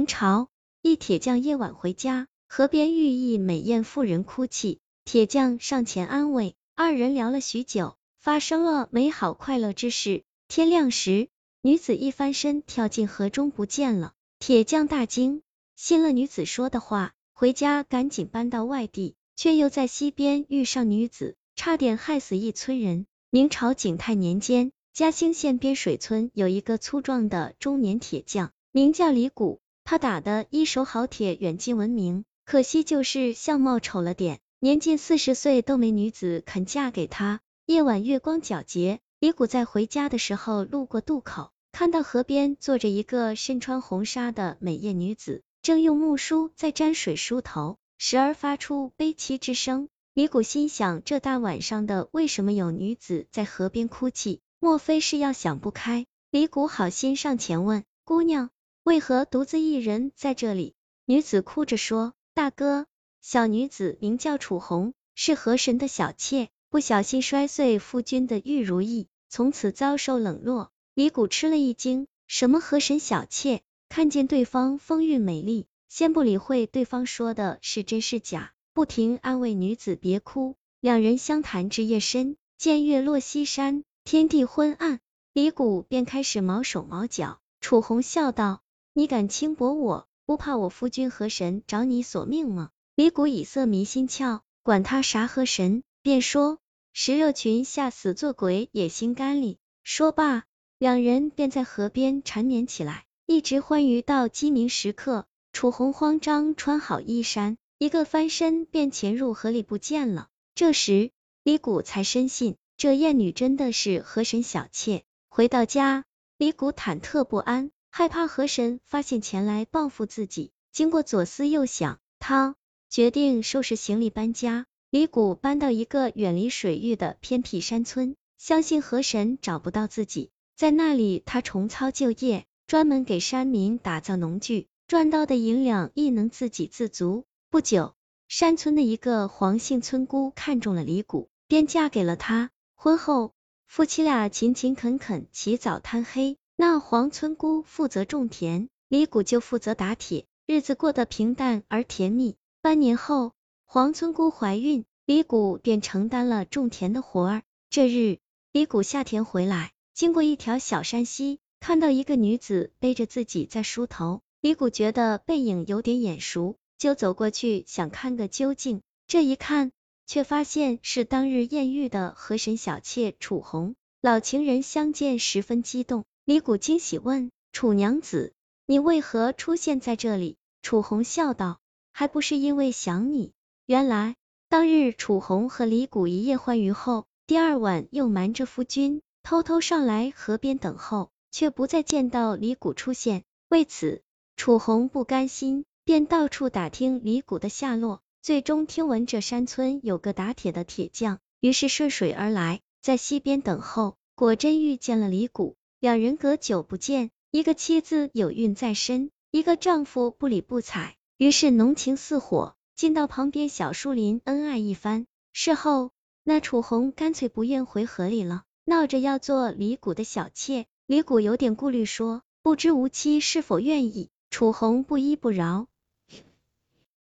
明朝一铁匠夜晚回家，河边遇一美艳妇人哭泣，铁匠上前安慰，二人聊了许久，发生了美好快乐之事。天亮时，女子一翻身跳进河中不见了，铁匠大惊，信了女子说的话，回家赶紧搬到外地，却又在溪边遇上女子，差点害死一村人。明朝景泰年间，嘉兴县边水村有一个粗壮的中年铁匠，名叫李谷。他打的一手好铁，远近闻名。可惜就是相貌丑了点，年近四十岁都没女子肯嫁给他。夜晚月光皎洁，李谷在回家的时候路过渡口，看到河边坐着一个身穿红纱的美艳女子，正用木梳在沾水梳头，时而发出悲戚之声。李谷心想，这大晚上的，为什么有女子在河边哭泣？莫非是要想不开？李谷好心上前问姑娘。为何独自一人在这里？女子哭着说：“大哥，小女子名叫楚红，是河神的小妾，不小心摔碎夫君的玉如意，从此遭受冷落。”李谷吃了一惊，什么河神小妾？看见对方风韵美丽，先不理会对方说的是真是假，不停安慰女子别哭。两人相谈至夜深，见月落西山，天地昏暗，李谷便开始毛手毛脚。楚红笑道。你敢轻薄我，不怕我夫君河神找你索命吗？李谷以色迷心窍，管他啥河神，便说石榴裙下死做鬼也心甘里。说罢，两人便在河边缠绵起来，一直欢愉到鸡鸣时刻。楚红慌张穿好衣衫，一个翻身便潜入河里不见了。这时李谷才深信这艳女真的是河神小妾。回到家，李谷忐忑不安。害怕河神发现前来报复自己，经过左思右想，他决定收拾行李搬家。李谷搬到一个远离水域的偏僻山村，相信河神找不到自己，在那里他重操旧业，专门给山民打造农具，赚到的银两亦能自给自足。不久，山村的一个黄姓村姑看中了李谷，便嫁给了他。婚后，夫妻俩勤勤恳恳，起早贪黑。那黄村姑负责种田，李谷就负责打铁，日子过得平淡而甜蜜。半年后，黄村姑怀孕，李谷便承担了种田的活儿。这日，李谷下田回来，经过一条小山溪，看到一个女子背着自己在梳头。李谷觉得背影有点眼熟，就走过去想看个究竟。这一看，却发现是当日艳遇的河神小妾楚红。老情人相见十分激动。李谷惊喜问楚娘子：“你为何出现在这里？”楚红笑道：“还不是因为想你。”原来当日楚红和李谷一夜欢愉后，第二晚又瞒着夫君偷偷上来河边等候，却不再见到李谷出现。为此，楚红不甘心，便到处打听李谷的下落。最终听闻这山村有个打铁的铁匠，于是顺水而来，在溪边等候，果真遇见了李谷。两人隔久不见，一个妻子有孕在身，一个丈夫不理不睬，于是浓情似火，进到旁边小树林恩爱一番。事后，那楚红干脆不愿回河里了，闹着要做李谷的小妾。李谷有点顾虑，说不知无妻是否愿意。楚红不依不饶，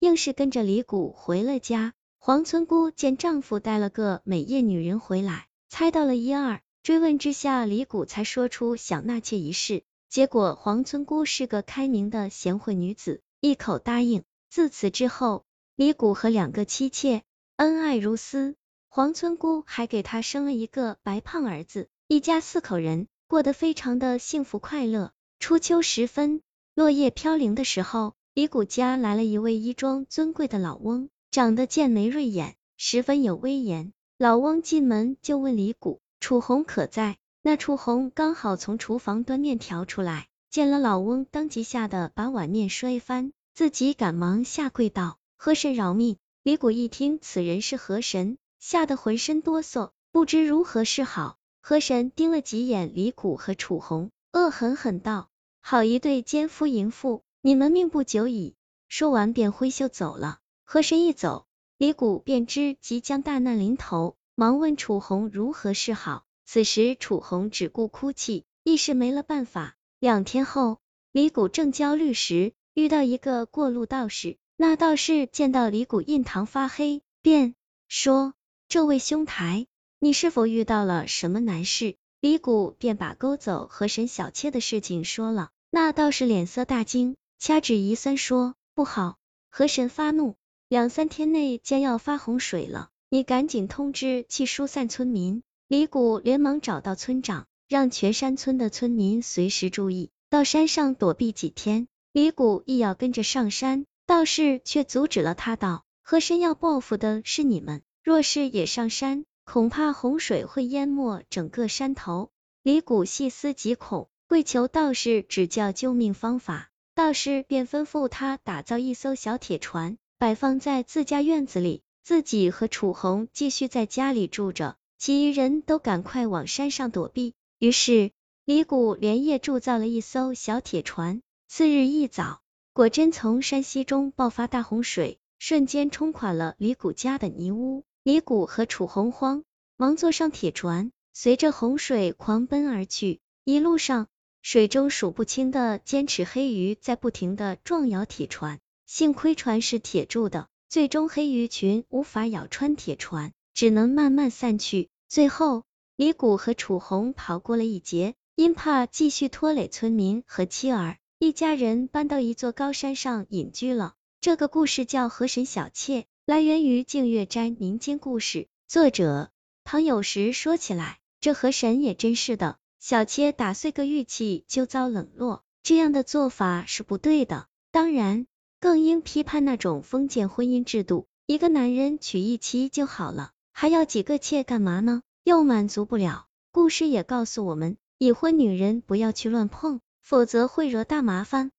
硬是跟着李谷回了家。黄村姑见丈夫带了个美艳女人回来，猜到了一二。追问之下，李谷才说出想纳妾一事。结果黄村姑是个开明的贤惠女子，一口答应。自此之后，李谷和两个妻妾恩爱如丝。黄村姑还给他生了一个白胖儿子，一家四口人过得非常的幸福快乐。初秋时分，落叶飘零的时候，李谷家来了一位衣装尊贵的老翁，长得剑眉锐眼，十分有威严。老翁进门就问李谷。楚红可在？那楚红刚好从厨房端面条出来，见了老翁，当即吓得把碗面摔翻，自己赶忙下跪道：“河神饶命！”李谷一听此人是河神，吓得浑身哆嗦，不知如何是好。河神盯了几眼李谷和楚红，恶狠狠道：“好一对奸夫淫妇，你们命不久矣！”说完便挥袖走了。河神一走，李谷便知即将大难临头。忙问楚红如何是好，此时楚红只顾哭泣，一时没了办法。两天后，李谷正焦虑时，遇到一个过路道士，那道士见到李谷印堂发黑，便说：“这位兄台，你是否遇到了什么难事？”李谷便把勾走河神小妾的事情说了。那道士脸色大惊，掐指一算说：“不好，河神发怒，两三天内将要发洪水了，你赶紧通知去疏散村民。”李谷连忙找到村长，让全山村的村民随时注意，到山上躲避几天。李谷亦要跟着上山，道士却阻止了他，道：“河神要报复的是你们，若是也上山，恐怕洪水会淹没整个山头。”李谷细思极恐，跪求道士指教救命方法。道士便吩咐他打造一艘小铁船，摆放在自家院子里，自己和楚红继续在家里住着。其余人都赶快往山上躲避。于是李谷连夜铸造了一艘小铁船。次日一早，果真从山溪中爆发大洪水，瞬间冲垮了李谷家的泥屋。李谷和楚红慌忙坐上铁船，随着洪水狂奔而去。一路上，水中数不清的尖齿黑鱼在不停的撞咬铁船，幸亏船是铁铸的，最终黑鱼群无法咬穿铁船，只能慢慢散去。最后，李谷和楚红逃过了一劫，因怕继续拖累村民和妻儿，一家人搬到一座高山上隐居了。这个故事叫《河神小妾》，来源于净月斋民间故事，作者唐有时说起来，这河神也真是的，小妾打碎个玉器就遭冷落，这样的做法是不对的。当然，更应批判那种封建婚姻制度，一个男人娶一妻就好了。还要几个妾干嘛呢？又满足不了。故事也告诉我们，已婚女人不要去乱碰，否则会惹大麻烦。